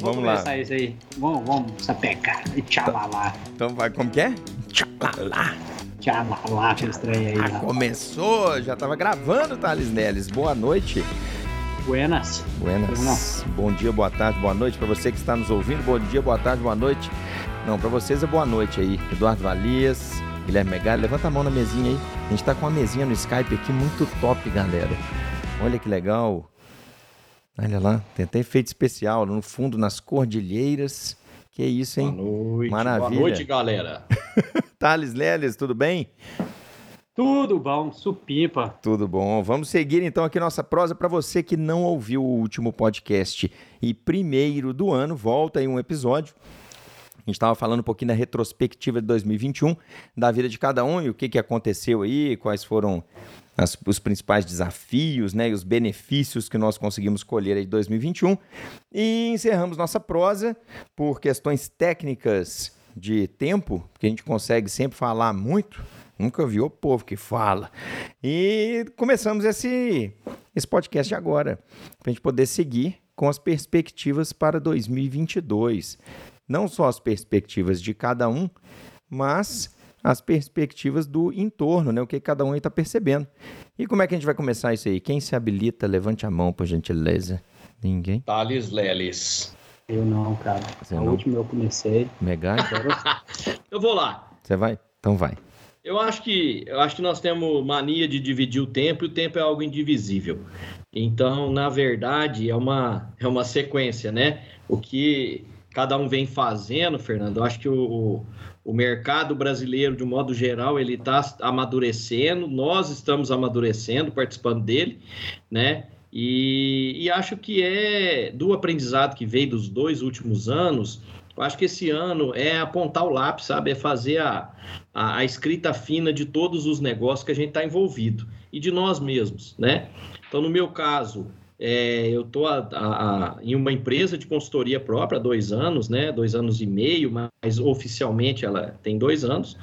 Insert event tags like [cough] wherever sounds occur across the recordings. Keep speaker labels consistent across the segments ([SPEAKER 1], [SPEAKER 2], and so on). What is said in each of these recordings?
[SPEAKER 1] Vamos,
[SPEAKER 2] vamos
[SPEAKER 1] lá. isso aí. Vamos, vamos sapecar. Tchalalá.
[SPEAKER 2] Então vai, como que é? Tchalalá.
[SPEAKER 1] Tchalalá, que estranho aí.
[SPEAKER 2] Ah, começou, já tava gravando, Thales Neles. Boa noite.
[SPEAKER 1] Buenas.
[SPEAKER 2] Buenas. Bom dia, boa tarde, boa noite para você que está nos ouvindo. Bom dia, boa tarde, boa noite. Não, para vocês é boa noite aí. Eduardo Valias, Guilherme Megali, levanta a mão na mesinha aí. A gente tá com uma mesinha no Skype aqui muito top, galera. Olha que legal. Olha lá, tem até efeito especial no fundo, nas cordilheiras. Que isso, hein?
[SPEAKER 3] Boa noite.
[SPEAKER 2] Maravilha.
[SPEAKER 3] Boa noite, galera. [laughs]
[SPEAKER 2] Thales Leles, tudo bem?
[SPEAKER 1] Tudo bom, supimpa.
[SPEAKER 2] Tudo bom. Vamos seguir então aqui nossa prosa para você que não ouviu o último podcast e primeiro do ano, volta aí um episódio. A gente estava falando um pouquinho da retrospectiva de 2021, da vida de cada um e o que, que aconteceu aí, quais foram as, os principais desafios né, e os benefícios que nós conseguimos colher aí de 2021. E encerramos nossa prosa por questões técnicas de tempo, que a gente consegue sempre falar muito. Nunca vi o povo que fala. E começamos esse, esse podcast agora, para a gente poder seguir com as perspectivas para 2022. Não só as perspectivas de cada um, mas as perspectivas do entorno, né? O que cada um está percebendo. E como é que a gente vai começar isso aí? Quem se habilita, levante a mão, por gentileza. Ninguém?
[SPEAKER 3] Thales Leles.
[SPEAKER 1] Eu não, cara.
[SPEAKER 2] Você
[SPEAKER 1] a
[SPEAKER 2] não?
[SPEAKER 1] última eu comecei.
[SPEAKER 2] Megai? [laughs]
[SPEAKER 3] Eu vou lá.
[SPEAKER 2] Você vai? Então vai.
[SPEAKER 3] Eu acho que eu acho que nós temos mania de dividir o tempo e o tempo é algo indivisível. Então, na verdade, é uma é uma sequência, né? O que cada um vem fazendo, Fernando. Eu acho que o, o mercado brasileiro, de um modo geral, ele está amadurecendo, nós estamos amadurecendo, participando dele, né? E, e, acho que é do aprendizado que veio dos dois últimos anos. Eu acho que esse ano é apontar o lápis, sabe? É fazer a, a, a escrita fina de todos os negócios que a gente está envolvido e de nós mesmos, né? Então, no meu caso, é, eu estou em uma empresa de consultoria própria há dois anos, né? Dois anos e meio, mas oficialmente ela tem dois anos.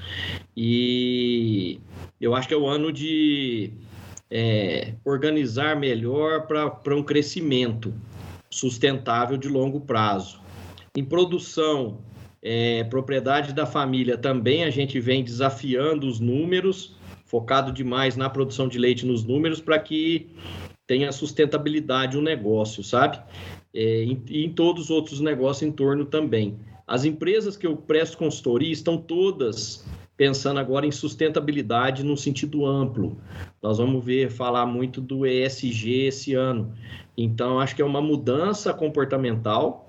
[SPEAKER 3] E eu acho que é o ano de é, organizar melhor para um crescimento sustentável de longo prazo. Em produção, é, propriedade da família, também a gente vem desafiando os números, focado demais na produção de leite nos números, para que tenha sustentabilidade o negócio, sabe? É, e em todos os outros negócios em torno também. As empresas que eu presto consultoria estão todas pensando agora em sustentabilidade no sentido amplo. Nós vamos ver falar muito do ESG esse ano. Então, acho que é uma mudança comportamental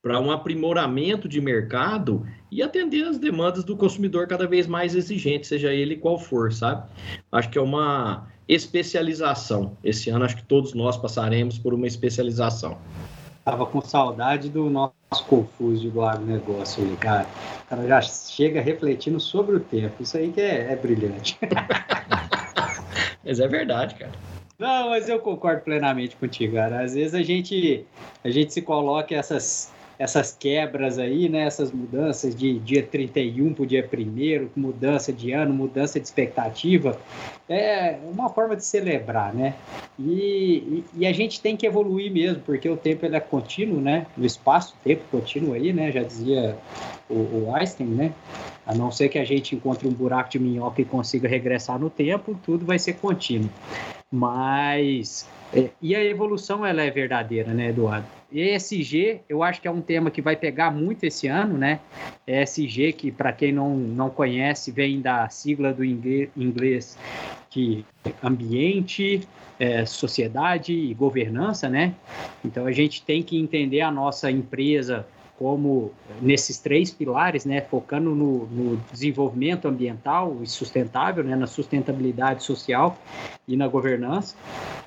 [SPEAKER 3] para um aprimoramento de mercado e atender as demandas do consumidor cada vez mais exigente, seja ele qual for, sabe? Acho que é uma especialização. Esse ano, acho que todos nós passaremos por uma especialização.
[SPEAKER 1] Tava com saudade do nosso confuso do agronegócio ali, cara. O cara já chega refletindo sobre o tempo. Isso aí que é, é brilhante. [laughs]
[SPEAKER 3] mas é verdade, cara.
[SPEAKER 1] Não, mas eu concordo plenamente contigo, cara. Às vezes a gente, a gente se coloca essas, essas quebras aí, né? Essas mudanças de dia 31 para o dia 1 mudança de ano, mudança de expectativa. É uma forma de celebrar, né? E, e, e, a gente tem que evoluir mesmo, porque o tempo ele é contínuo, né? O espaço-tempo contínuo aí, né? Já dizia o, o Einstein, né? A não ser que a gente encontre um buraco de minhoca e consiga regressar no tempo, tudo vai ser contínuo. Mas é, e a evolução ela é verdadeira, né, Eduardo? ESG, eu acho que é um tema que vai pegar muito esse ano, né? ESG, que para quem não, não conhece, vem da sigla do inglês que ambiente, é, sociedade e governança, né? Então a gente tem que entender a nossa empresa como nesses três pilares, né, focando no, no, desenvolvimento ambiental e sustentável, né, na sustentabilidade social e na governança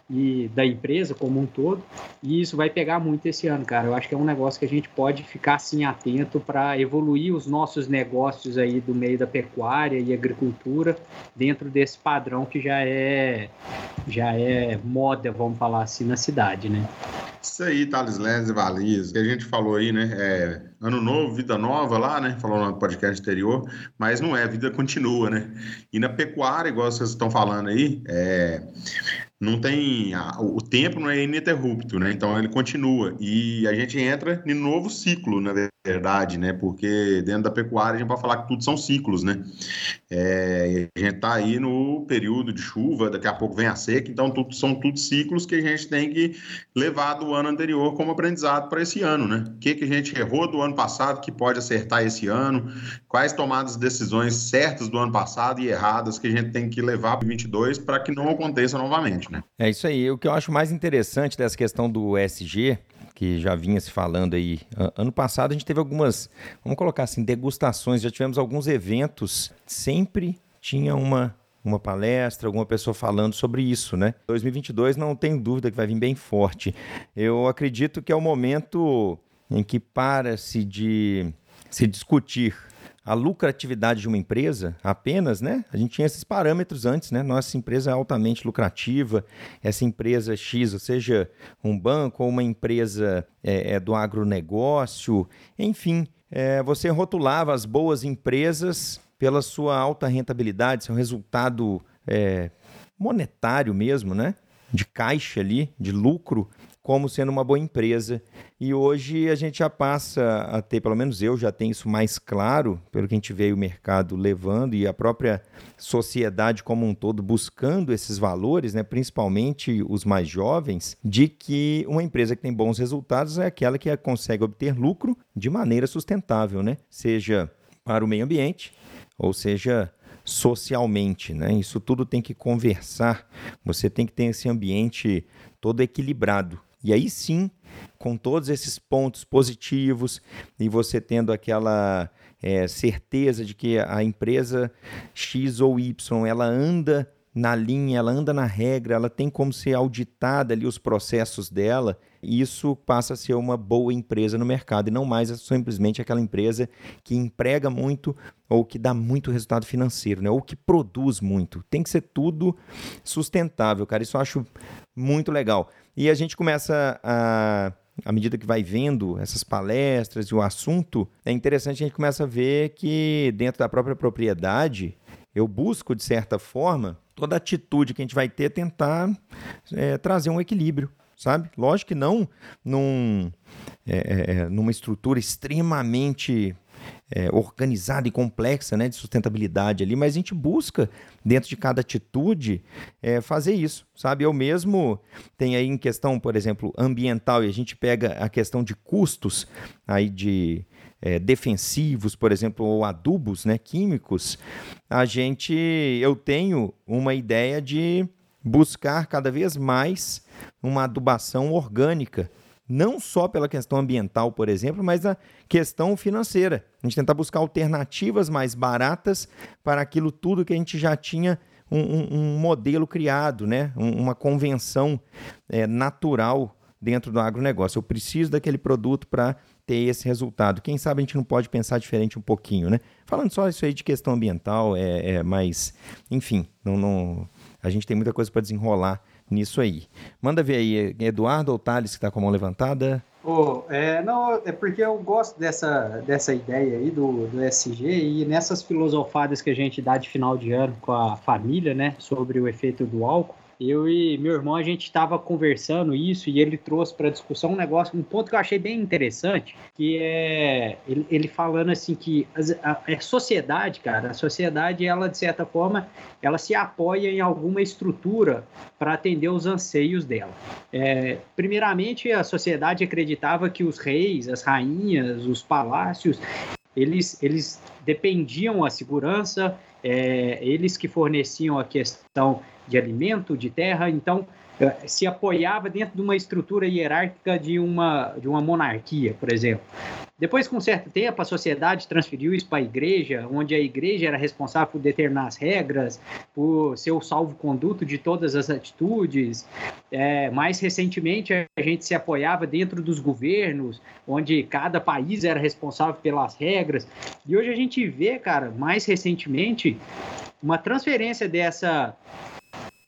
[SPEAKER 1] e da empresa como um todo. E isso vai pegar muito esse ano, cara. Eu acho que é um negócio que a gente pode ficar assim atento para evoluir os nossos negócios aí do meio da pecuária e agricultura dentro desse padrão que já é já é moda, vamos falar assim, na cidade, né?
[SPEAKER 4] Isso aí, Thales Lenz e Valias, que a gente falou aí, né? É, ano novo, vida nova lá, né? Falou no podcast anterior, mas não é, a vida continua, né? E na pecuária, igual vocês estão falando aí, é, não tem. A, o tempo não é ininterrupto, né? Então ele continua. E a gente entra em novo ciclo, na verdade, né? Porque dentro da pecuária a gente pode falar que tudo são ciclos, né? É, a gente está aí no período de chuva, daqui a pouco vem a seca, então tudo, são tudo ciclos que a gente tem que levar do ano anterior como aprendizado para esse ano, né? O que, que a gente errou do ano passado que pode acertar esse ano, quais tomadas de decisões certas do ano passado e erradas que a gente tem que levar para 22 para que não aconteça novamente, né?
[SPEAKER 2] É isso aí. O que eu acho mais interessante dessa questão do SG que já vinha se falando aí. Ano passado a gente teve algumas, vamos colocar assim, degustações, já tivemos alguns eventos, sempre tinha uma uma palestra, alguma pessoa falando sobre isso, né? 2022 não tenho dúvida que vai vir bem forte. Eu acredito que é o momento em que para-se de se discutir a lucratividade de uma empresa apenas, né? A gente tinha esses parâmetros antes, né? Nossa empresa é altamente lucrativa, essa empresa X, ou seja, um banco ou uma empresa é, é do agronegócio, enfim, é, você rotulava as boas empresas pela sua alta rentabilidade, seu resultado é, monetário mesmo, né? De caixa ali, de lucro como sendo uma boa empresa. E hoje a gente já passa a ter, pelo menos eu já tenho isso mais claro, pelo que a gente vê o mercado levando e a própria sociedade como um todo buscando esses valores, né, principalmente os mais jovens, de que uma empresa que tem bons resultados é aquela que consegue obter lucro de maneira sustentável, né? Seja para o meio ambiente, ou seja, socialmente, né? Isso tudo tem que conversar. Você tem que ter esse ambiente todo equilibrado. E aí sim, com todos esses pontos positivos e você tendo aquela é, certeza de que a empresa X ou Y ela anda na linha, ela anda na regra, ela tem como ser auditada ali os processos dela, isso passa a ser uma boa empresa no mercado e não mais simplesmente aquela empresa que emprega muito ou que dá muito resultado financeiro, né? ou que produz muito. Tem que ser tudo sustentável, cara. Isso eu acho muito legal. E a gente começa a à medida que vai vendo essas palestras e o assunto, é interessante a gente começa a ver que dentro da própria propriedade, eu busco, de certa forma, toda atitude que a gente vai ter tentar é, trazer um equilíbrio, sabe? Lógico que não num, é, é, é numa estrutura extremamente é, organizada e complexa né, de sustentabilidade ali, mas a gente busca, dentro de cada atitude, é, fazer isso, sabe? Eu mesmo tenho aí em questão, por exemplo, ambiental, e a gente pega a questão de custos aí de é, defensivos, por exemplo, ou adubos né, químicos, a gente, eu tenho uma ideia de buscar cada vez mais uma adubação orgânica, não só pela questão ambiental, por exemplo, mas a questão financeira. A gente tentar buscar alternativas mais baratas para aquilo tudo que a gente já tinha um, um, um modelo criado, né? Um, uma convenção é, natural dentro do agronegócio. Eu preciso daquele produto para ter esse resultado. Quem sabe a gente não pode pensar diferente um pouquinho, né? Falando só isso aí de questão ambiental, é, é enfim, não, não, a gente tem muita coisa para desenrolar nisso aí. Manda ver aí, Eduardo ou Thales que está com a mão levantada?
[SPEAKER 1] Oh, é, não, é porque eu gosto dessa, dessa ideia aí do, do SG e nessas filosofadas que a gente dá de final de ano com a família, né, sobre o efeito do álcool, eu e meu irmão, a gente estava conversando isso e ele trouxe para discussão um negócio, um ponto que eu achei bem interessante, que é ele, ele falando assim que a, a, a, sociedade, cara, a sociedade, ela de certa forma, ela se apoia em alguma estrutura para atender os anseios dela. É, primeiramente, a sociedade acreditava que os reis, as rainhas, os palácios, eles, eles dependiam a segurança, é, eles que forneciam a questão de alimento, de terra, então eh, se apoiava dentro de uma estrutura hierárquica de uma, de uma monarquia, por exemplo. Depois, com certo tempo, a sociedade transferiu isso para a igreja, onde a igreja era responsável por determinar as regras, por ser o salvo-conduto de todas as atitudes. É, mais recentemente, a gente se apoiava dentro dos governos, onde cada país era responsável pelas regras. E hoje a gente vê, cara, mais recentemente, uma transferência dessa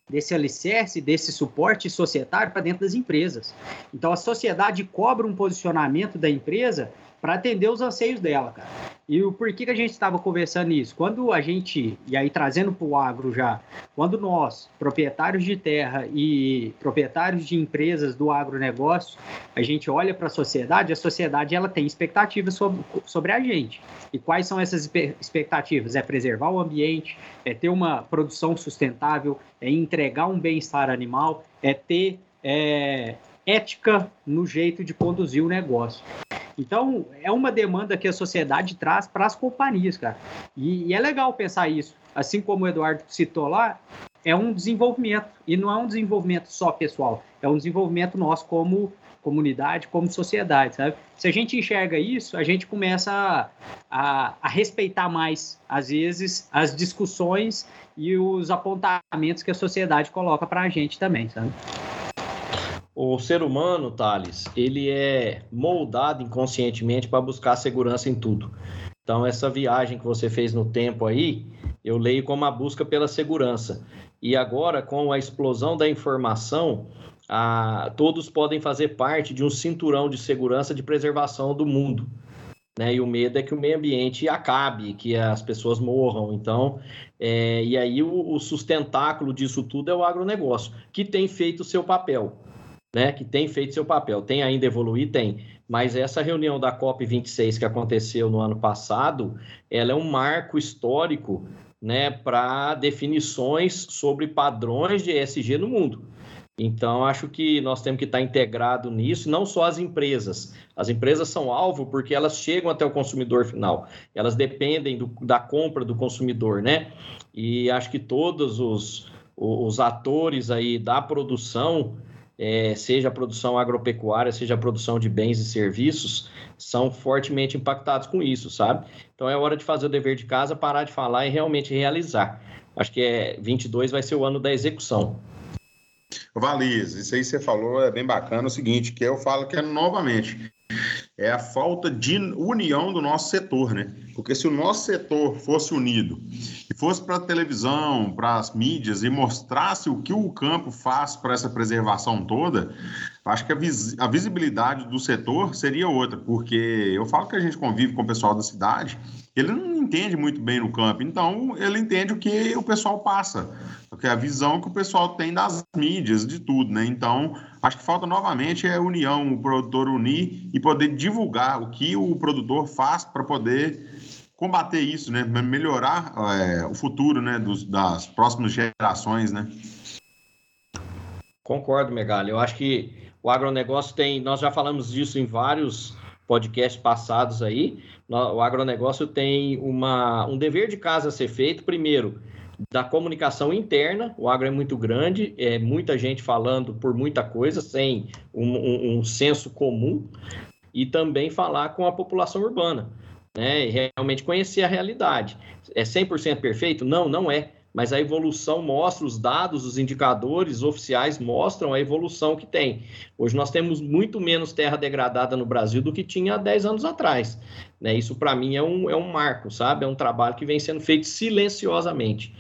[SPEAKER 1] desse alicerce, desse suporte societário para dentro das empresas. Então a sociedade cobra um posicionamento da empresa para atender os anseios dela, cara. E o porquê que a gente estava conversando isso? Quando a gente, e aí trazendo para o agro já, quando nós, proprietários de terra e proprietários de empresas do agronegócio, a gente olha para a sociedade, a sociedade ela tem expectativas sobre, sobre a gente. E quais são essas expectativas? É preservar o ambiente, é ter uma produção sustentável, é entregar um bem-estar animal, é ter é, ética no jeito de conduzir o negócio. Então, é uma demanda que a sociedade traz para as companhias, cara. E, e, é legal pensar isso. Assim como o Eduardo citou lá, é um desenvolvimento. E não é um desenvolvimento só pessoal, é um desenvolvimento nosso como comunidade, como sociedade, sabe? Se a gente enxerga isso, a gente começa a, a, a respeitar mais, às vezes, as discussões e os apontamentos que a sociedade coloca para a gente também, sabe?
[SPEAKER 3] O ser humano, Thales, ele é moldado inconscientemente para buscar segurança em tudo. Então, essa viagem que você fez no tempo aí, eu leio como a busca pela segurança. E agora, com a explosão da informação, a, todos podem fazer parte de um cinturão de segurança de preservação do mundo. Né? E o medo é que o meio ambiente acabe, que as pessoas morram. Então, é, e aí o, o sustentáculo disso tudo é o agronegócio, que tem feito o seu papel né, que tem feito seu papel. Tem ainda evoluir? Tem. Mas essa reunião da COP26 que aconteceu no ano passado, ela é um marco histórico né, para definições sobre padrões de ESG no mundo. Então, acho que nós temos que estar integrado nisso, não só as empresas. As empresas são alvo porque elas chegam até o consumidor final, elas dependem do, da compra do consumidor, né? E acho que todos os, os atores aí da produção é, seja a produção agropecuária, seja a produção de bens e serviços, são fortemente impactados com isso, sabe? Então é hora de fazer o dever de casa, parar de falar e realmente realizar. Acho que é 22 vai ser o ano da execução.
[SPEAKER 4] Valiz, isso aí você falou é bem bacana. O seguinte, que eu falo que é novamente é a falta de união do nosso setor, né? Porque se o nosso setor fosse unido e fosse para a televisão, para as mídias e mostrasse o que o campo faz para essa preservação toda, acho que a, vis a visibilidade do setor seria outra, porque eu falo que a gente convive com o pessoal da cidade, ele não entende muito bem no campo, então ele entende o que o pessoal passa, porque é a visão que o pessoal tem das mídias, de tudo, né? Então, acho que falta novamente é a união, o produtor unir e poder divulgar o que o produtor faz para poder combater isso, né? Melhorar é, o futuro, né? Dos, das próximas gerações, né?
[SPEAKER 3] Concordo, Megali. Eu acho que o agronegócio tem, nós já falamos disso em vários podcasts passados aí. O agronegócio tem uma, um dever de casa a ser feito, primeiro, da comunicação interna. O agro é muito grande, é muita gente falando por muita coisa, sem um, um, um senso comum, e também falar com a população urbana, né? E realmente conhecer a realidade. É 100% perfeito? Não, não é mas a evolução mostra, os dados, os indicadores oficiais mostram a evolução que tem. Hoje nós temos muito menos terra degradada no Brasil do que tinha há 10 anos atrás. Né? Isso, para mim, é um, é um marco, sabe? É um trabalho que vem sendo feito silenciosamente,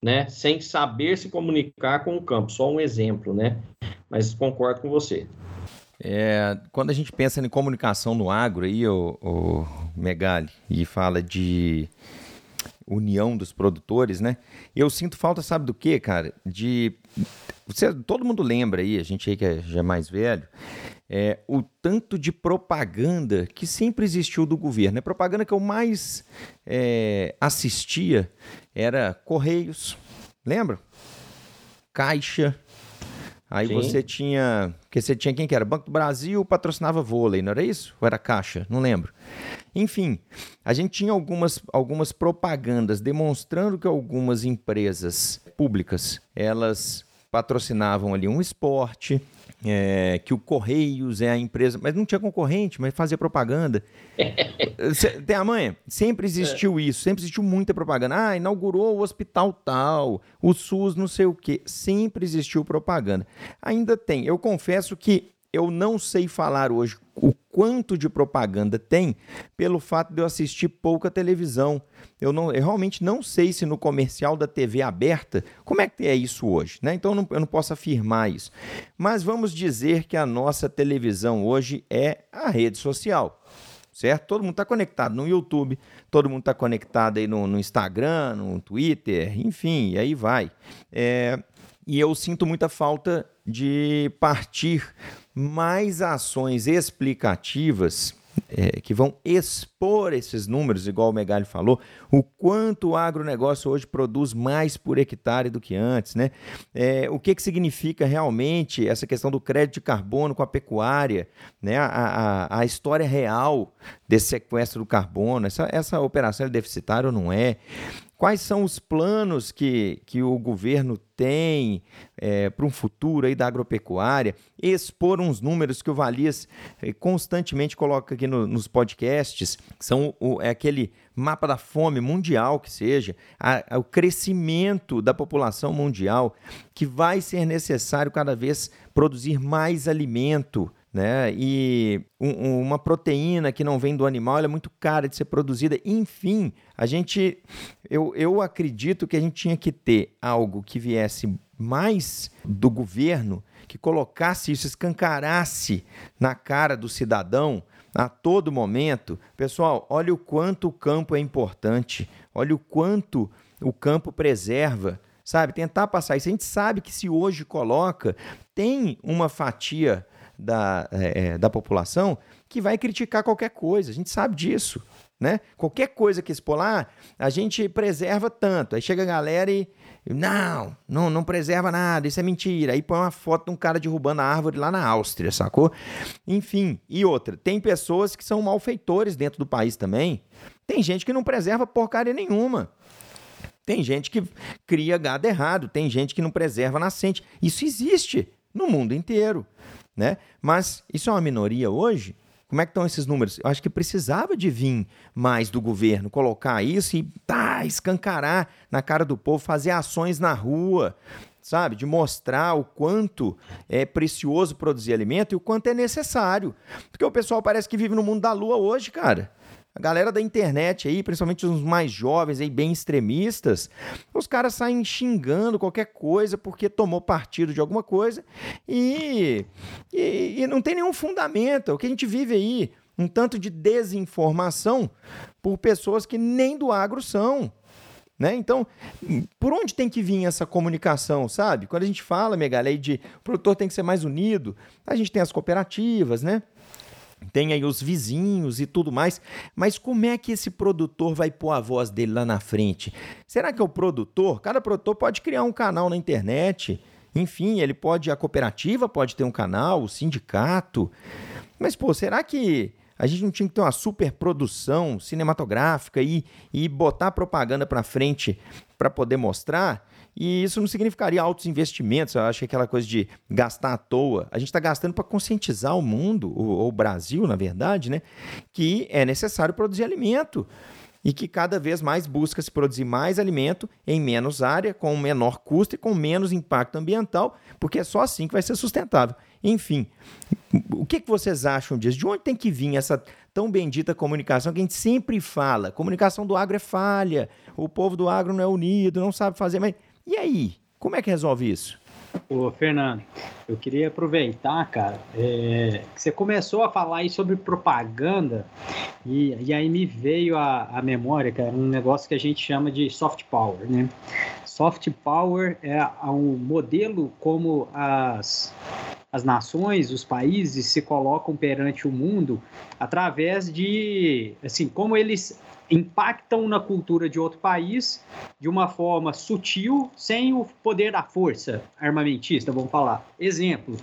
[SPEAKER 3] né? sem saber se comunicar com o campo. Só um exemplo, né? Mas concordo com você.
[SPEAKER 2] É, quando a gente pensa em comunicação no agro, aí, o, o Megali, e fala de união dos produtores, né? Eu sinto falta, sabe do que, cara? De. Você, todo mundo lembra aí, a gente aí que é, já é mais velho, é, o tanto de propaganda que sempre existiu do governo. A propaganda que eu mais é, assistia era Correios, lembra? Caixa. Aí Sim. você tinha. Porque você tinha quem que era? Banco do Brasil patrocinava vôlei, não era isso? Ou era Caixa? Não lembro. Enfim, a gente tinha algumas, algumas propagandas demonstrando que algumas empresas públicas elas patrocinavam ali um esporte, é, que o Correios é a empresa, mas não tinha concorrente, mas fazia propaganda. [laughs] Tem a manha? Sempre existiu é. isso, sempre existiu muita propaganda. Ah, inaugurou o hospital tal, o SUS não sei o quê. Sempre existiu propaganda. Ainda tem. Eu confesso que eu não sei falar hoje o quanto de propaganda tem pelo fato de eu assistir pouca televisão. Eu, não, eu realmente não sei se no comercial da TV aberta, como é que é isso hoje, né? Então eu não, eu não posso afirmar isso. Mas vamos dizer que a nossa televisão hoje é a rede social. certo? Todo mundo está conectado no YouTube, todo mundo está conectado aí no, no, Instagram, no Twitter, enfim, e aí vai. É, e eu sinto muita falta de partir mais ações explicativas é, que vão expor esses números, igual o Megali falou, o quanto o agronegócio hoje produz mais por hectare do que antes, né? É, o que, que significa realmente essa questão do crédito de carbono com a pecuária, né? A, a, a história real desse sequestro do carbono, essa, essa operação é deficitária ou não é? Quais são os planos que, que o governo tem é, para um futuro aí da agropecuária? Expor uns números que o Valias é, constantemente coloca aqui no, nos podcasts, são o, é aquele mapa da fome mundial que seja, a, a, o crescimento da população mundial, que vai ser necessário cada vez produzir mais alimento né? E um, uma proteína que não vem do animal é muito cara de ser produzida. Enfim, a gente, eu, eu acredito que a gente tinha que ter algo que viesse mais do governo, que colocasse isso, escancarasse na cara do cidadão a todo momento. Pessoal, olha o quanto o campo é importante, olha o quanto o campo preserva sabe? Tentar passar isso. A gente sabe que se hoje coloca, tem uma fatia da, é, é, da população que vai criticar qualquer coisa. A gente sabe disso. Né? Qualquer coisa que expor lá, a gente preserva tanto. Aí chega a galera e. Não, não, não preserva nada, isso é mentira. Aí põe uma foto de um cara derrubando a árvore lá na Áustria, sacou? Enfim, e outra, tem pessoas que são malfeitores dentro do país também. Tem gente que não preserva porcaria nenhuma. Tem gente que cria gado errado, tem gente que não preserva nascente. Isso existe no mundo inteiro né? Mas isso é uma minoria hoje? Como é que estão esses números? Eu acho que precisava de vir mais do governo, colocar isso e tá, escancarar na cara do povo, fazer ações na rua, sabe? De mostrar o quanto é precioso produzir alimento e o quanto é necessário. Porque o pessoal parece que vive no mundo da lua hoje, cara. A galera da internet aí, principalmente os mais jovens aí, bem extremistas, os caras saem xingando qualquer coisa porque tomou partido de alguma coisa e, e, e não tem nenhum fundamento. O que a gente vive aí, um tanto de desinformação por pessoas que nem do agro são. Né? Então, por onde tem que vir essa comunicação, sabe? Quando a gente fala, Megalei, de o produtor tem que ser mais unido, a gente tem as cooperativas, né? Tem aí os vizinhos e tudo mais, mas como é que esse produtor vai pôr a voz dele lá na frente? Será que é o produtor? Cada produtor pode criar um canal na internet, enfim, ele pode, a cooperativa pode ter um canal, o sindicato, mas pô, será que a gente não tinha que ter uma super produção cinematográfica e, e botar propaganda para frente para poder mostrar? E isso não significaria altos investimentos. Eu acho que aquela coisa de gastar à toa. A gente está gastando para conscientizar o mundo, ou o Brasil, na verdade, né? Que é necessário produzir alimento e que cada vez mais busca se produzir mais alimento em menos área, com menor custo e com menos impacto ambiental, porque é só assim que vai ser sustentável. Enfim, o que, vocês acham disso? De onde tem que vir essa tão bendita comunicação que a gente sempre fala? Comunicação do agro é falha, o povo do agro não é unido, não sabe fazer, mas e aí? Como é que resolve isso?
[SPEAKER 1] Ô, Fernando, eu queria aproveitar, cara, é, que você começou a falar aí sobre propaganda e, e aí me veio a memória, cara, um negócio que a gente chama de soft power, né? Soft power é um modelo como as, as nações, os países se colocam perante o mundo através de, assim, como eles impactam na cultura de outro país de uma forma sutil, sem o poder da força armamentista, vamos falar. Exemplo,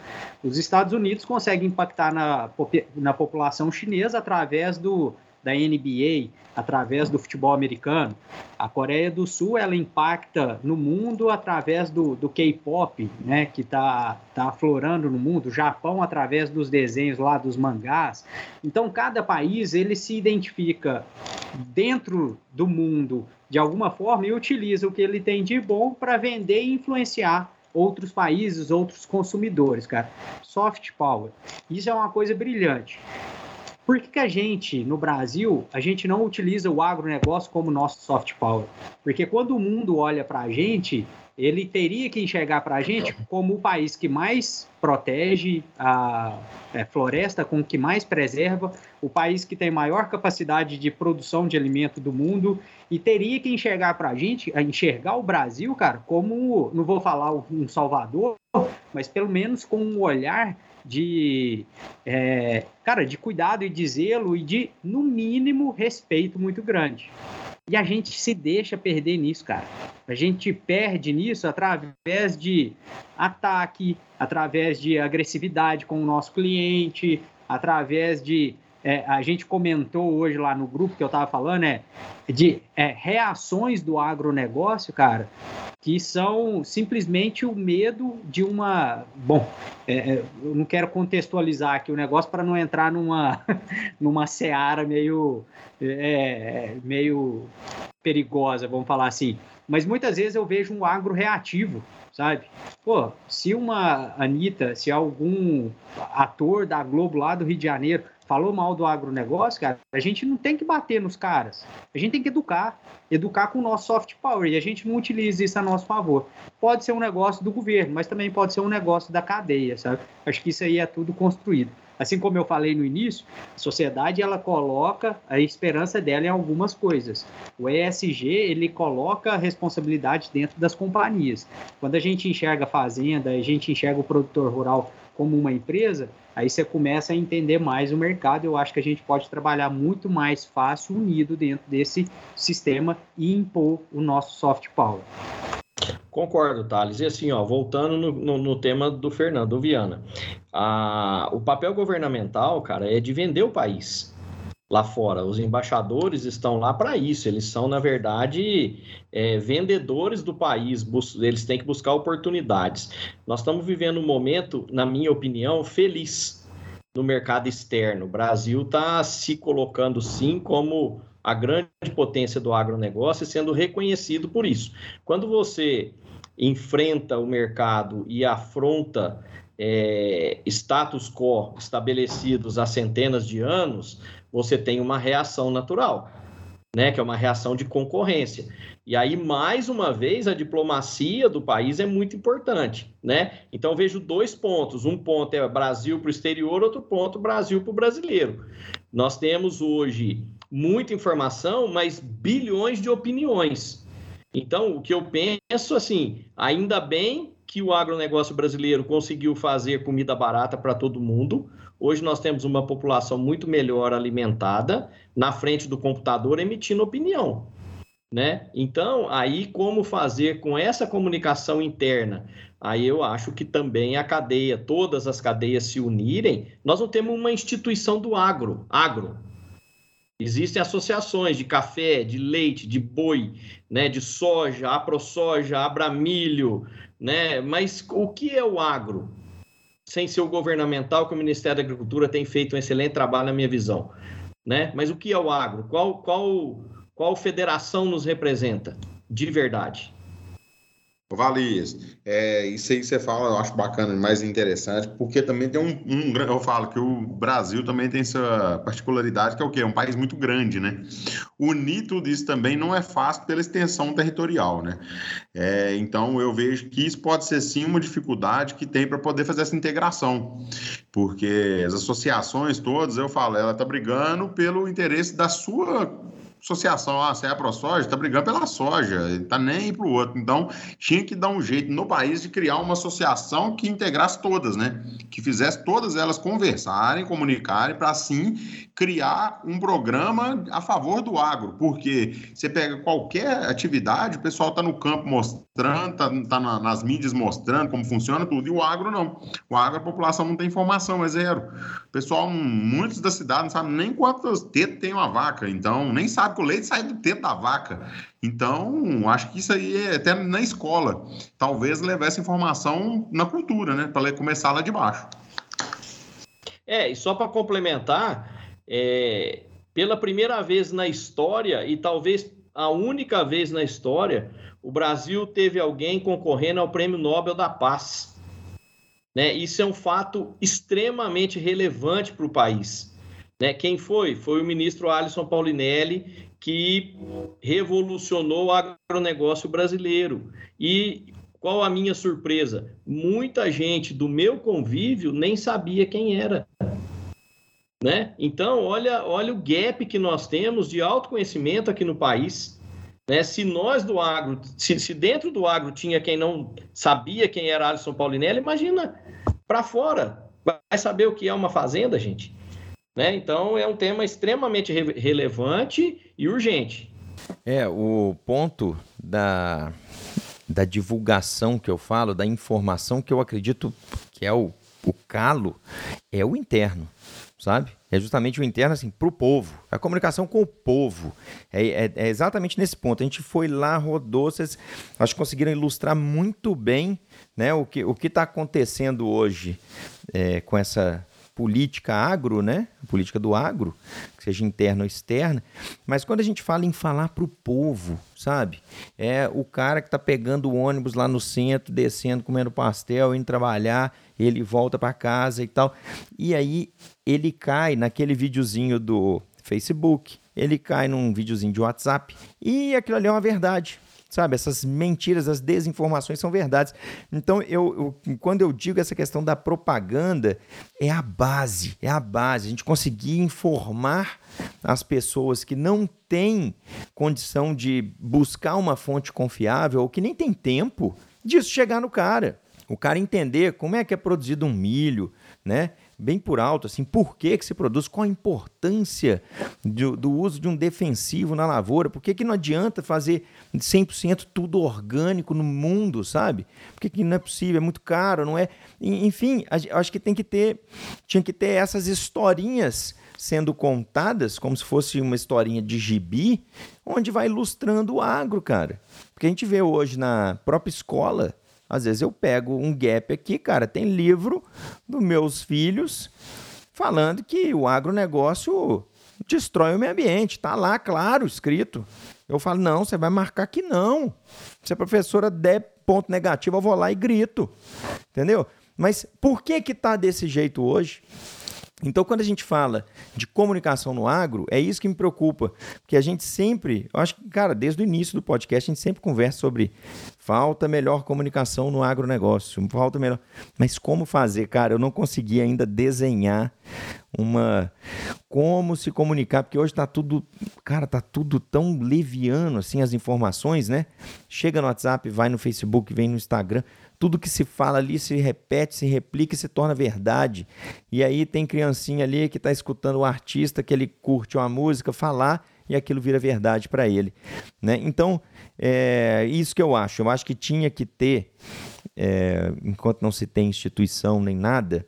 [SPEAKER 1] os Estados Unidos conseguem impactar na, na população chinesa através do da NBA através do futebol americano. A Coreia do Sul ela impacta no mundo através do, do K-pop, né, que está tá aflorando no mundo. O Japão através dos desenhos lá dos mangás. Então cada país ele se identifica dentro do mundo de alguma forma e utiliza o que ele tem de bom para vender e influenciar outros países, outros consumidores, cara. Soft power. Isso é uma coisa brilhante. Por que, que, a gente, no Brasil, a gente não utiliza o agronegócio como nosso soft power? Porque quando o mundo olha para a gente, ele teria que enxergar para a gente como o país que mais protege a é, floresta, com que mais preserva, o país que tem maior capacidade de produção de alimento do mundo, e teria que enxergar para a gente, enxergar o Brasil, cara, como, não vou falar um Salvador, mas pelo menos com um olhar de, é, cara, de cuidado e de zelo e de, no mínimo, respeito muito grande. E a gente se deixa perder nisso, cara. A gente perde nisso através de ataque, através de agressividade com o nosso cliente, através de é, a gente comentou hoje lá no grupo que eu estava falando, é, de é, reações do agronegócio, cara, que são simplesmente o medo de uma. Bom, é, é eu não quero contextualizar aqui o negócio para não entrar numa, [laughs] numa seara meio, é, meio perigosa, vamos falar assim. Mas muitas vezes eu vejo um agro reativo, sabe? Pô, se uma Anitta, se algum ator da Globo lá do Rio de Janeiro falou mal do agronegócio, cara, a gente não tem que bater nos caras. A gente tem que educar. Educar com o nosso soft power. E a gente não utiliza isso a nosso favor. Pode ser um negócio do governo, mas também pode ser um negócio da cadeia, sabe? Acho que isso aí é tudo construído. Assim como eu falei no início, a sociedade ela coloca a esperança dela em algumas coisas. O ESG ele coloca a responsabilidade dentro das companhias. Quando a gente enxerga a fazenda, a gente enxerga o produtor rural como uma empresa, aí você começa a entender mais o mercado. Eu acho que a gente pode trabalhar muito mais fácil unido dentro desse sistema e impor o nosso soft power.
[SPEAKER 3] Concordo, Thales. E assim, ó, voltando no, no, no tema do Fernando Viana, a, o papel governamental, cara, é de vender o país lá fora. Os embaixadores estão lá para isso. Eles são, na verdade, é, vendedores do país. Eles têm que buscar oportunidades. Nós estamos vivendo um momento, na minha opinião, feliz no mercado externo. O Brasil está se colocando, sim, como a grande potência do agronegócio e sendo reconhecido por isso. Quando você enfrenta o mercado e afronta é, status quo estabelecidos há centenas de anos, você tem uma reação natural, né? Que é uma reação de concorrência. E aí, mais uma vez, a diplomacia do país é muito importante, né? Então, vejo dois pontos. Um ponto é Brasil para o exterior, outro ponto Brasil para o brasileiro. Nós temos hoje muita informação, mas bilhões de opiniões. Então, o que eu penso, assim, ainda bem que o agronegócio brasileiro conseguiu fazer comida barata para todo mundo. Hoje nós temos uma população muito melhor alimentada na frente do computador emitindo opinião. Né? Então, aí como fazer com essa comunicação interna? Aí eu acho que também a cadeia, todas as cadeias se unirem, nós não temos uma instituição do agro, agro, Existem associações de café, de leite, de boi, né, de soja, aprosoja, abramilho, né? Mas o que é o agro? Sem ser o governamental, que o Ministério da Agricultura tem feito um excelente trabalho na minha visão, né? Mas o que é o agro? Qual qual qual federação nos representa de verdade?
[SPEAKER 4] Valias, é, isso aí que você fala, eu acho bacana, mais interessante, porque também tem um, um, eu falo que o Brasil também tem essa particularidade, que é o quê? É um país muito grande, né? Unir tudo isso também não é fácil pela extensão territorial, né? É, então, eu vejo que isso pode ser, sim, uma dificuldade que tem para poder fazer essa integração, porque as associações todas, eu falo, ela está brigando pelo interesse da sua associação, ah, você é a ProSoja, está brigando pela soja, está nem para o outro. Então, tinha que dar um jeito no país de criar uma associação que integrasse todas, né? Que fizesse todas elas conversarem, comunicarem, para assim criar um programa a favor do agro. Porque você pega qualquer atividade, o pessoal está no campo mostrando, está tá na, nas mídias mostrando como funciona tudo, e o agro não. O agro, a população não tem informação, é zero. O pessoal, muitos da cidade não sabem nem quantos tetos tem uma vaca, então nem sabe que o leite sai do teto da vaca. Então, acho que isso aí é até na escola. Talvez levar essa informação na cultura, né? Para começar lá de baixo.
[SPEAKER 3] É, e só para complementar, é, pela primeira vez na história, e talvez a única vez na história, o Brasil teve alguém concorrendo ao Prêmio Nobel da Paz. Né? Isso é um fato extremamente relevante para o país. Né? Quem foi? Foi o ministro Alisson Paulinelli, que revolucionou o agronegócio brasileiro. E qual a minha surpresa? Muita gente do meu convívio nem sabia quem era. Né? Então, olha, olha o gap que nós temos de autoconhecimento aqui no país. Né? Se nós do agro, se, se dentro do agro tinha quem não sabia quem era Alisson Paulinelli, imagina para fora. Vai saber o que é uma fazenda, gente? Né? Então, é um tema extremamente re relevante e urgente.
[SPEAKER 2] É, o ponto da, da divulgação que eu falo, da informação que eu acredito que é o, o calo, é o interno sabe? É justamente o interno, assim, para o povo. A comunicação com o povo. É, é, é, exatamente nesse ponto. A gente foi lá, rodou, vocês acho que conseguiram ilustrar muito bem né, o que o está acontecendo hoje é, com essa política agro, né? A política do agro, seja interna ou externa. Mas quando a gente fala em falar para o povo, sabe? É o cara que está pegando o ônibus lá no centro, descendo, comendo pastel, indo trabalhar, ele volta para casa e tal. E aí ele cai naquele videozinho do Facebook, ele cai num videozinho de WhatsApp e aquilo ali é uma verdade sabe? Essas mentiras, as desinformações são verdades. Então, eu, eu, quando eu digo essa questão da propaganda, é a base, é a base. A gente conseguir informar as pessoas que não têm condição de buscar uma fonte confiável ou que nem tem tempo disso chegar no cara. O cara entender como é que é produzido um milho, né? Bem por alto, assim, por que, que se produz, qual a importância do, do uso de um defensivo na lavoura, por que, que não adianta fazer 100% tudo orgânico no mundo, sabe? Por que, que não é possível, é muito caro, não é? Enfim, acho que tem que ter, tinha que ter essas historinhas sendo contadas como se fosse uma historinha de gibi, onde vai ilustrando o agro, cara. Porque a gente vê hoje na própria escola, às vezes eu pego um gap aqui, cara, tem livro dos meus filhos falando que o agronegócio destrói o meio ambiente. Tá lá, claro, escrito. Eu falo, não, você vai marcar que não. Se a professora der ponto negativo, eu vou lá e grito. Entendeu? Mas por que que tá desse jeito hoje? Então, quando a gente fala de comunicação no agro, é isso que me preocupa. Porque a gente sempre, eu acho que, cara, desde o início do podcast, a gente sempre conversa sobre falta melhor comunicação no agronegócio, falta melhor. Mas como fazer, cara? Eu não consegui ainda desenhar uma. Como se comunicar, porque hoje está tudo. Cara, tá tudo tão leviano, assim, as informações, né? Chega no WhatsApp, vai no Facebook, vem no Instagram tudo que se fala ali se repete, se replica e se torna verdade. E aí tem criancinha ali que está escutando o artista que ele curte uma música falar e aquilo vira verdade para ele. Né? Então, é isso que eu acho. Eu acho que tinha que ter, é, enquanto não se tem instituição nem nada,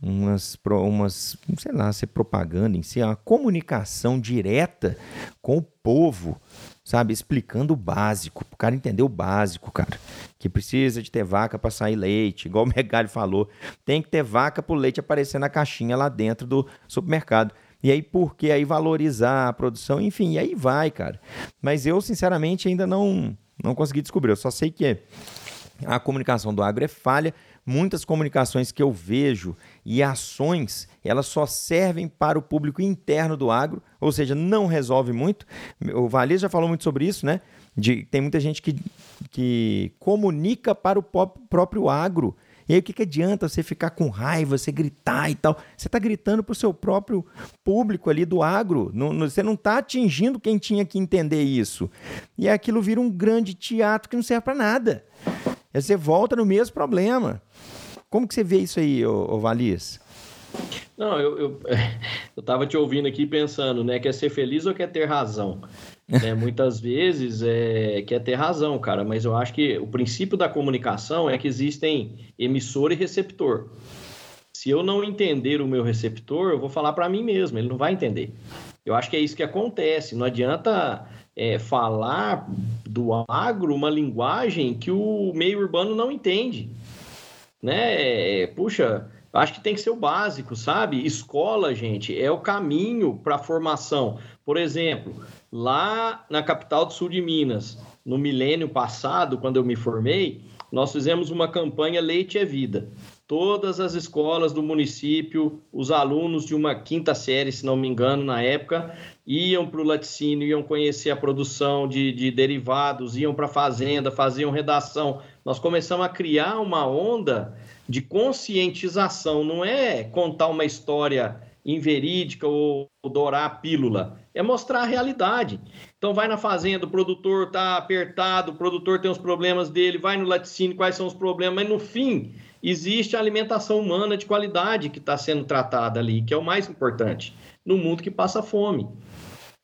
[SPEAKER 2] umas, umas, sei lá, ser propaganda em si, uma comunicação direta com o povo, sabe? Explicando o básico, o cara entender o básico, cara. Que precisa de ter vaca para sair leite, igual o [laughs] Megali falou. Tem que ter vaca para o leite aparecer na caixinha lá dentro do supermercado. E aí, por que aí valorizar a produção? Enfim, e aí vai, cara. Mas eu, sinceramente, ainda não, não consegui descobrir. Eu só sei que a comunicação do agro é falha. Muitas comunicações que eu vejo e ações, elas só servem para o público interno do agro, ou seja, não resolve muito. O Valis já falou muito sobre isso, né? De, tem muita gente que, que comunica para o próprio agro. E aí o que, que adianta você ficar com raiva, você gritar e tal? Você está gritando para o seu próprio público ali do agro. Não, você não está atingindo quem tinha que entender isso. E aquilo vira um grande teatro que não serve para nada. Aí você volta no mesmo problema. Como que você vê isso aí, ô, ô Valis?
[SPEAKER 3] Não, eu, eu, [laughs] eu tava te ouvindo aqui pensando, né? Quer ser feliz ou quer ter razão? [laughs] É, muitas vezes é, quer ter razão, cara, mas eu acho que o princípio da comunicação é que existem emissor e receptor. Se eu não entender o meu receptor, eu vou falar para mim mesmo, ele não vai entender. Eu acho que é isso que acontece. Não adianta é, falar do agro uma linguagem que o meio urbano não entende né? Puxa, acho que tem que ser o básico, sabe? Escola, gente, é o caminho para a formação. Por exemplo, lá na capital do sul de Minas, no milênio passado, quando eu me formei, nós fizemos uma campanha Leite é Vida. Todas as escolas do município, os alunos de uma quinta série, se não me engano, na época, iam para o laticínio, iam conhecer a produção de, de derivados, iam para a fazenda, faziam redação. Nós começamos a criar uma onda de conscientização, não é contar uma história inverídica ou dourar a pílula, é mostrar a realidade. Então vai na fazenda, o produtor está apertado, o produtor tem os problemas dele, vai no laticínio, quais são os problemas, mas no fim existe a alimentação humana de qualidade que está sendo tratada ali, que é o mais importante, no mundo que passa fome.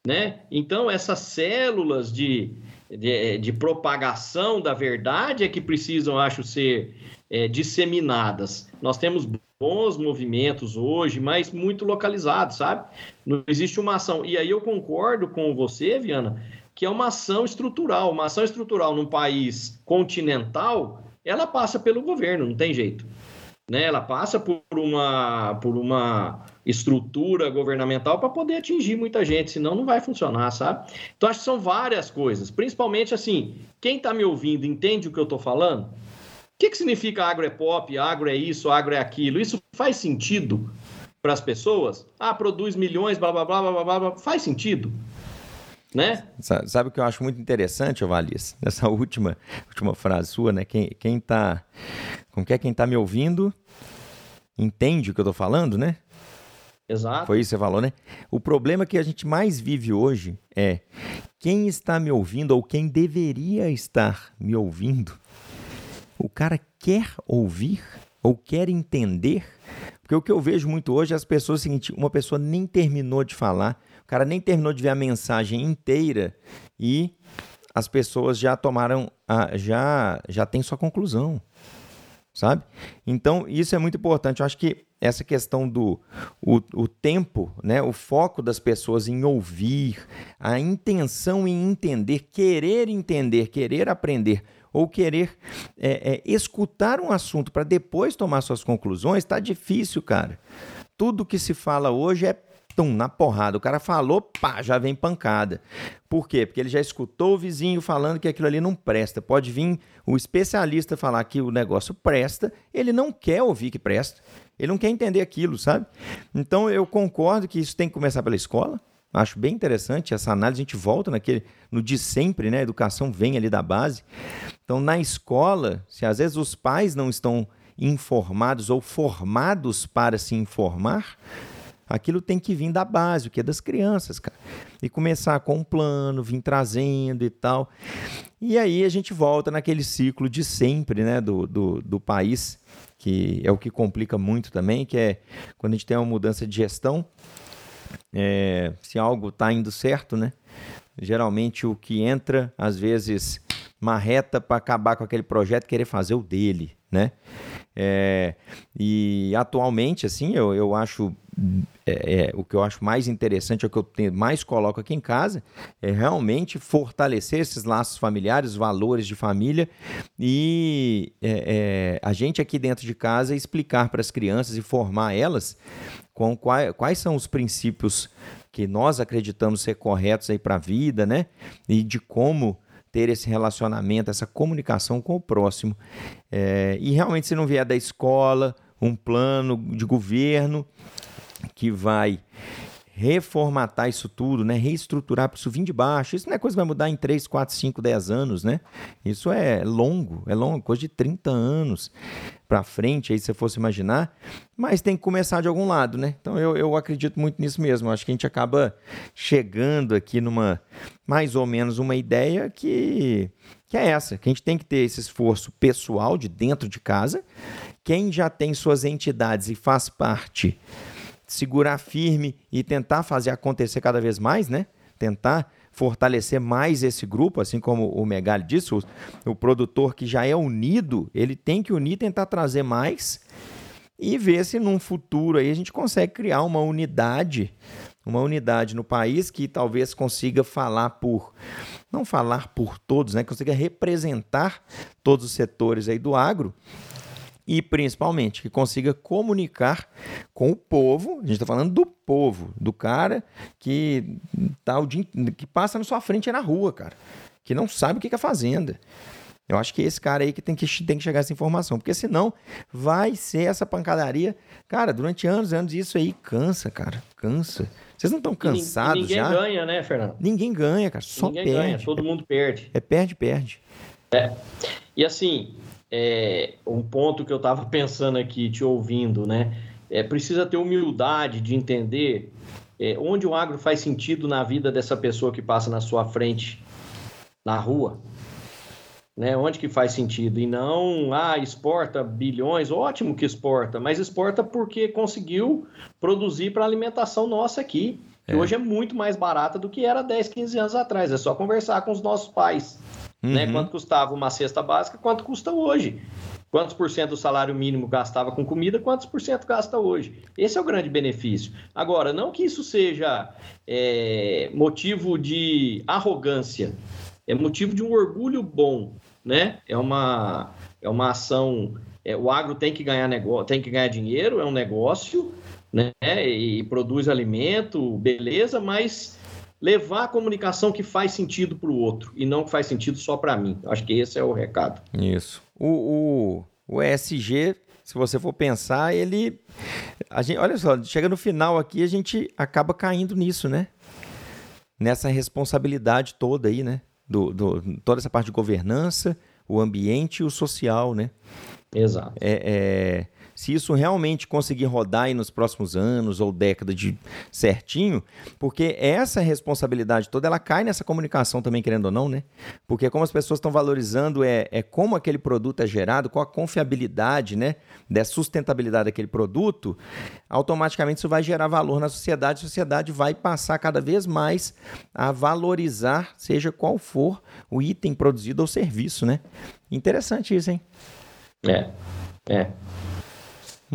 [SPEAKER 3] Né? Então, essas células de, de, de propagação da verdade é que precisam, acho, ser é, disseminadas. Nós temos bons movimentos hoje, mas muito localizados, sabe? Não existe uma ação. E aí eu concordo com você, Viana, que é uma ação estrutural. Uma ação estrutural num país continental ela passa pelo governo, não tem jeito. Né? Ela passa por uma, por uma estrutura governamental para poder atingir muita gente, senão não vai funcionar, sabe? Então, acho que são várias coisas. Principalmente, assim, quem está me ouvindo entende o que eu estou falando? O que, que significa agro é pop, agro é isso, agro é aquilo? Isso faz sentido para as pessoas? Ah, produz milhões, blá, blá, blá, blá, blá, blá. Faz sentido? Né?
[SPEAKER 2] Sabe o que eu acho muito interessante, Ovalias? [laughs] Nessa última, última frase sua, né? Quem, quem tá. Como que é quem tá me ouvindo entende o que eu tô falando, né?
[SPEAKER 3] Exato.
[SPEAKER 2] Foi isso que você falou, né? O problema que a gente mais vive hoje é quem está me ouvindo ou quem deveria estar me ouvindo. O cara quer ouvir ou quer entender. Porque o que eu vejo muito hoje é as pessoas, é seguinte, uma pessoa nem terminou de falar, o cara nem terminou de ver a mensagem inteira e as pessoas já tomaram, a, já, já tem sua conclusão, sabe? Então, isso é muito importante. Eu acho que essa questão do o, o tempo, né, o foco das pessoas em ouvir, a intenção em entender, querer entender, querer aprender ou querer é, é, escutar um assunto para depois tomar suas conclusões, está difícil, cara. Tudo que se fala hoje é tum, na porrada. O cara falou, pá, já vem pancada. Por quê? Porque ele já escutou o vizinho falando que aquilo ali não presta. Pode vir o especialista falar que o negócio presta, ele não quer ouvir que presta. Ele não quer entender aquilo, sabe? Então eu concordo que isso tem que começar pela escola. Acho bem interessante essa análise. A gente volta naquele no de sempre, né? A educação vem ali da base. Então, na escola, se às vezes os pais não estão informados ou formados para se informar, Aquilo tem que vir da base, o que é das crianças, cara. E começar com um plano, vir trazendo e tal. E aí a gente volta naquele ciclo de sempre, né, do, do, do país, que é o que complica muito também, que é quando a gente tem uma mudança de gestão, é, se algo está indo certo, né? Geralmente o que entra, às vezes, marreta para acabar com aquele projeto, querer fazer o dele, né? É, e atualmente, assim, eu, eu acho é, é, o que eu acho mais interessante, é o que eu tenho, mais coloco aqui em casa, é realmente fortalecer esses laços familiares, valores de família e é, é a gente aqui dentro de casa explicar para as crianças e formar elas com quais, quais são os princípios que nós acreditamos ser corretos aí para a vida, né? E de como ter esse relacionamento, essa comunicação com o próximo. É, e realmente, se não vier da escola, um plano de governo que vai reformatar isso tudo, né? reestruturar para isso vir de baixo. Isso não é coisa que vai mudar em 3, 4, 5, 10 anos, né? Isso é longo, é longo, coisa de 30 anos para frente, aí se você fosse imaginar, mas tem que começar de algum lado, né? Então eu, eu acredito muito nisso mesmo. Acho que a gente acaba chegando aqui numa mais ou menos uma ideia que, que é essa, que a gente tem que ter esse esforço pessoal de dentro de casa. Quem já tem suas entidades e faz parte segurar firme e tentar fazer acontecer cada vez mais, né? Tentar fortalecer mais esse grupo, assim como o Megali disse, o, o produtor que já é unido, ele tem que unir, tentar trazer mais e ver se num futuro aí a gente consegue criar uma unidade, uma unidade no país que talvez consiga falar por não falar por todos, né, consiga representar todos os setores aí do agro e principalmente que consiga comunicar com o povo. A gente está falando do povo, do cara que tá o dia, que passa na sua frente na rua, cara, que não sabe o que é fazenda. Eu acho que esse cara aí que tem que, tem que chegar essa informação, porque senão vai ser essa pancadaria. Cara, durante anos e anos isso aí cansa, cara, cansa. Vocês não estão cansados
[SPEAKER 3] ninguém
[SPEAKER 2] já?
[SPEAKER 3] Ninguém ganha, né, Fernando?
[SPEAKER 2] Ninguém ganha, cara, só
[SPEAKER 3] ninguém
[SPEAKER 2] perde.
[SPEAKER 3] Ganha, todo mundo perde.
[SPEAKER 2] É perde, perde.
[SPEAKER 3] É. E assim, é, um ponto que eu estava [laughs] pensando aqui, te ouvindo, né? É, precisa ter humildade de entender é, onde o agro faz sentido na vida dessa pessoa que passa na sua frente na rua. Né, onde que faz sentido? E não, ah, exporta bilhões, ótimo que exporta, mas exporta porque conseguiu produzir para alimentação nossa aqui, que é. hoje é muito mais barata do que era 10, 15 anos atrás. É só conversar com os nossos pais. Uhum. Né? Quanto custava uma cesta básica, quanto custa hoje. Quantos por cento do salário mínimo gastava com comida, quantos por cento gasta hoje? Esse é o grande benefício. Agora, não que isso seja é, motivo de arrogância, é motivo de um orgulho bom né? É uma, é uma ação. É, o agro tem que ganhar negócio, tem que ganhar dinheiro, é um negócio, né? E produz alimento, beleza, mas levar a comunicação que faz sentido para o outro e não que faz sentido só para mim. Acho que esse é o recado.
[SPEAKER 2] Isso. O, o, o ESG, se você for pensar, ele. A gente, olha só, chega no final aqui, a gente acaba caindo nisso, né? Nessa responsabilidade toda aí, né? do, do, toda essa parte de governança, o ambiente e o social, né?
[SPEAKER 3] Exato.
[SPEAKER 2] É, é, se isso realmente conseguir rodar aí nos próximos anos ou décadas de certinho, porque essa responsabilidade toda ela cai nessa comunicação também, querendo ou não, né? Porque como as pessoas estão valorizando é, é como aquele produto é gerado, qual a confiabilidade, né? Da sustentabilidade daquele produto, automaticamente isso vai gerar valor na sociedade, a sociedade vai passar cada vez mais a valorizar, seja qual for o item produzido ou serviço, né? Interessante isso, hein?
[SPEAKER 3] É, é.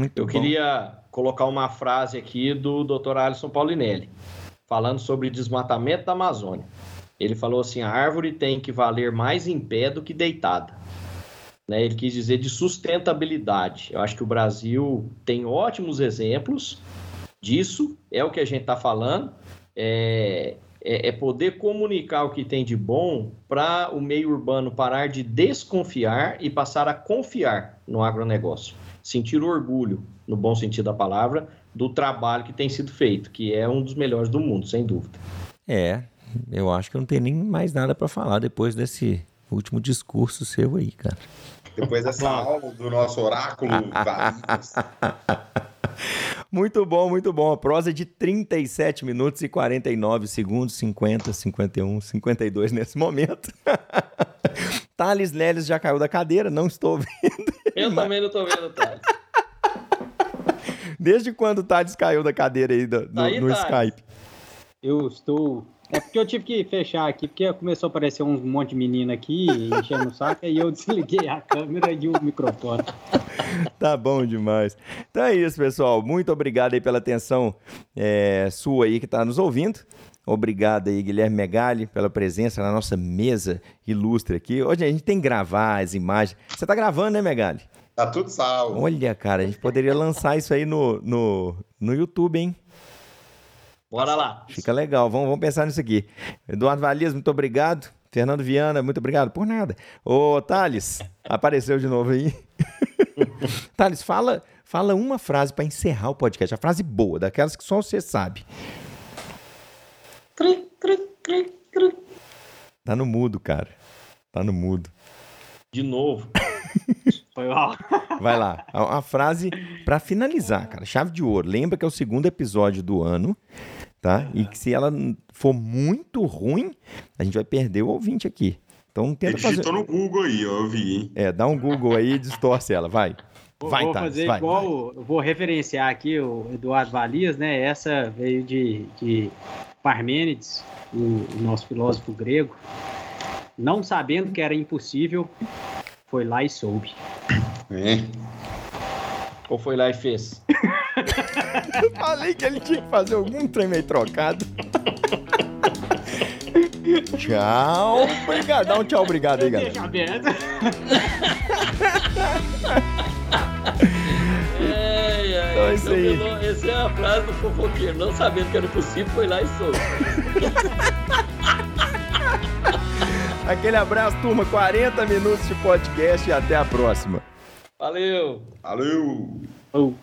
[SPEAKER 3] Muito Eu bom. queria colocar uma frase aqui do Dr. Alisson Paulinelli, falando sobre desmatamento da Amazônia. Ele falou assim: a árvore tem que valer mais em pé do que deitada. Né? Ele quis dizer de sustentabilidade. Eu acho que o Brasil tem ótimos exemplos disso, é o que a gente está falando. É, é, é, poder comunicar o que tem de bom para o meio urbano parar de desconfiar e passar a confiar no agronegócio sentir orgulho, no bom sentido da palavra, do trabalho que tem sido feito, que é um dos melhores do mundo, sem dúvida.
[SPEAKER 2] É, eu acho que não tem nem mais nada para falar depois desse último discurso seu aí, cara.
[SPEAKER 4] Depois dessa aula do nosso oráculo. [laughs]
[SPEAKER 2] Muito bom, muito bom. A prosa de 37 minutos e 49 segundos, 50, 51, 52 nesse momento. [laughs] Thales Leles já caiu da cadeira, não estou [laughs] vendo.
[SPEAKER 3] Eu mas... também não estou vendo, Thales. [laughs]
[SPEAKER 2] Desde quando o Thales caiu da cadeira aí, do, no, aí, no Skype?
[SPEAKER 1] Eu estou é porque eu tive que fechar aqui, porque começou a aparecer um monte de menino aqui, enchendo o saco, e eu desliguei a câmera e o microfone. [laughs]
[SPEAKER 2] Tá bom demais. Então é isso, pessoal. Muito obrigado aí pela atenção é, sua aí que está nos ouvindo. Obrigado aí, Guilherme Megali, pela presença na nossa mesa ilustre aqui. Hoje a gente tem que gravar as imagens. Você está gravando, né, Megali?
[SPEAKER 4] Tá tudo salvo.
[SPEAKER 2] Olha, cara, a gente poderia lançar isso aí no, no, no YouTube, hein?
[SPEAKER 3] Bora lá.
[SPEAKER 2] Fica legal, vamos, vamos pensar nisso aqui. Eduardo Valias, muito obrigado. Fernando Viana, muito obrigado. Por nada. Ô, Thales, [laughs] apareceu de novo aí. [laughs] Thales, fala, fala uma frase para encerrar o podcast. A frase boa, daquelas que só você sabe. Tá no mudo, cara. Tá no mudo.
[SPEAKER 3] De novo. [laughs]
[SPEAKER 1] Foi mal.
[SPEAKER 2] Vai lá. A, frase para finalizar, cara. Chave de ouro. Lembra que é o segundo episódio do ano tá? E que se ela for muito ruim, a gente vai perder o ouvinte aqui. Então tenta
[SPEAKER 4] Ele fazer. no Google aí, eu vi, hein?
[SPEAKER 2] É, dá um Google aí e distorce ela, vai. Vai,
[SPEAKER 1] vou
[SPEAKER 2] tá,
[SPEAKER 1] fazer
[SPEAKER 2] vai,
[SPEAKER 1] igual, vai. vou referenciar aqui o Eduardo Valias, né? Essa veio de, de Parmênides, o, o nosso filósofo grego. Não sabendo que era impossível, foi lá e soube.
[SPEAKER 3] É. Ou foi lá e fez? [laughs]
[SPEAKER 2] Falei que ele tinha que fazer algum trem meio trocado. tchau. Obrigado. Dá um tchau, obrigado aí, galera. [laughs]
[SPEAKER 3] então é isso aí. Essa é a frase do fofoqueiro. Não sabendo que era possível, foi lá e soube. [laughs]
[SPEAKER 2] Aquele abraço, turma. 40 minutos de podcast e até a próxima.
[SPEAKER 3] Valeu!
[SPEAKER 4] Valeu!
[SPEAKER 1] Oh.